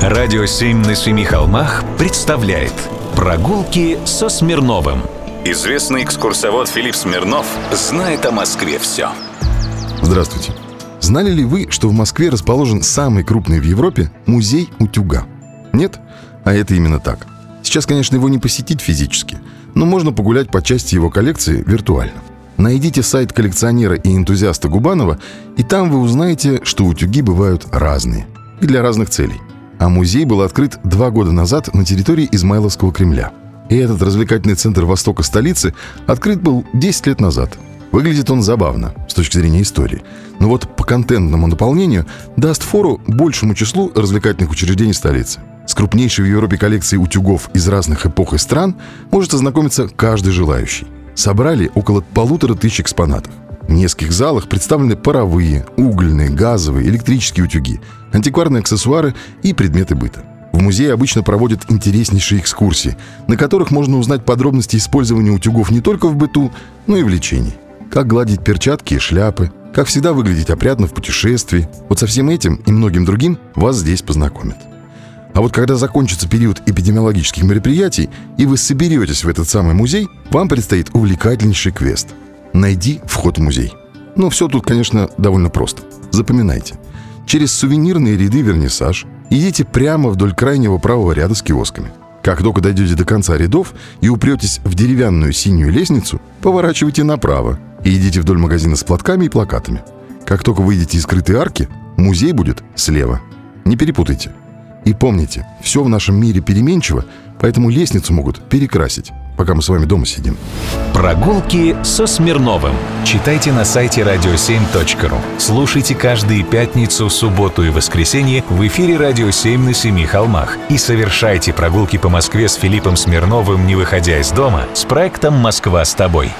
Радио «Семь на семи холмах» представляет Прогулки со Смирновым Известный экскурсовод Филипп Смирнов знает о Москве все Здравствуйте. Знали ли вы, что в Москве расположен самый крупный в Европе музей утюга? Нет? А это именно так. Сейчас, конечно, его не посетить физически, но можно погулять по части его коллекции виртуально. Найдите сайт коллекционера и энтузиаста Губанова, и там вы узнаете, что утюги бывают разные и для разных целей. А музей был открыт два года назад на территории Измайловского Кремля. И этот развлекательный центр востока столицы открыт был 10 лет назад. Выглядит он забавно с точки зрения истории. Но вот по контентному наполнению даст фору большему числу развлекательных учреждений столицы. С крупнейшей в Европе коллекцией утюгов из разных эпох и стран может ознакомиться каждый желающий. Собрали около полутора тысяч экспонатов. В нескольких залах представлены паровые, угольные, газовые, электрические утюги, антикварные аксессуары и предметы быта. В музее обычно проводят интереснейшие экскурсии, на которых можно узнать подробности использования утюгов не только в быту, но и в лечении. Как гладить перчатки и шляпы, как всегда выглядеть опрятно в путешествии. Вот со всем этим и многим другим вас здесь познакомят. А вот когда закончится период эпидемиологических мероприятий, и вы соберетесь в этот самый музей, вам предстоит увлекательнейший квест. Найди вход в музей. Но все тут, конечно, довольно просто. Запоминайте. Через сувенирные ряды вернисаж идите прямо вдоль крайнего правого ряда с киосками. Как только дойдете до конца рядов и упретесь в деревянную синюю лестницу, поворачивайте направо и идите вдоль магазина с платками и плакатами. Как только выйдете из скрытой арки, музей будет слева. Не перепутайте. И помните, все в нашем мире переменчиво, поэтому лестницу могут перекрасить, пока мы с вами дома сидим. Прогулки со Смирновым. Читайте на сайте radio7.ru. Слушайте каждые пятницу, субботу и воскресенье в эфире «Радио 7 на семи холмах» и совершайте прогулки по Москве с Филиппом Смирновым, не выходя из дома, с проектом «Москва с тобой».